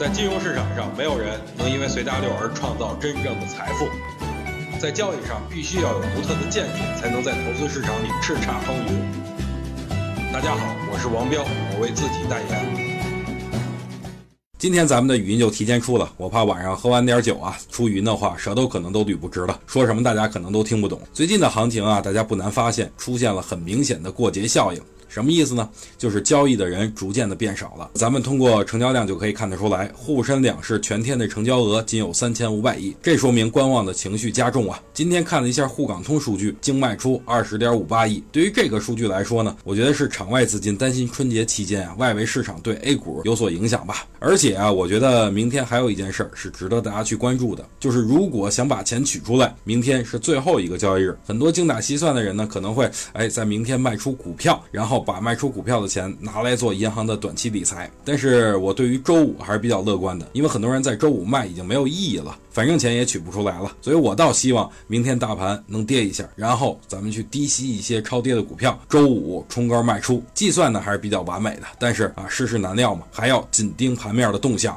在金融市场上，没有人能因为随大流而创造真正的财富。在交易上，必须要有独特的见解，才能在投资市场里叱咤风云。大家好，我是王彪，我为自己代言。今天咱们的语音就提前出了，我怕晚上喝完点酒啊，出语音的话舌头可能都捋不直了，说什么大家可能都听不懂。最近的行情啊，大家不难发现出现了很明显的过节效应。什么意思呢？就是交易的人逐渐的变少了。咱们通过成交量就可以看得出来，沪深两市全天的成交额仅有三千五百亿，这说明观望的情绪加重啊。今天看了一下沪港通数据，净卖出二十点五八亿。对于这个数据来说呢，我觉得是场外资金担心春节期间啊，外围市场对 A 股有所影响吧。而且啊，我觉得明天还有一件事儿是值得大家去关注的，就是如果想把钱取出来，明天是最后一个交易日，很多精打细算的人呢，可能会哎在明天卖出股票，然后。把卖出股票的钱拿来做银行的短期理财，但是我对于周五还是比较乐观的，因为很多人在周五卖已经没有意义了，反正钱也取不出来了，所以我倒希望明天大盘能跌一下，然后咱们去低吸一些超跌的股票，周五冲高卖出。计算呢还是比较完美的，但是啊世事难料嘛，还要紧盯盘面的动向。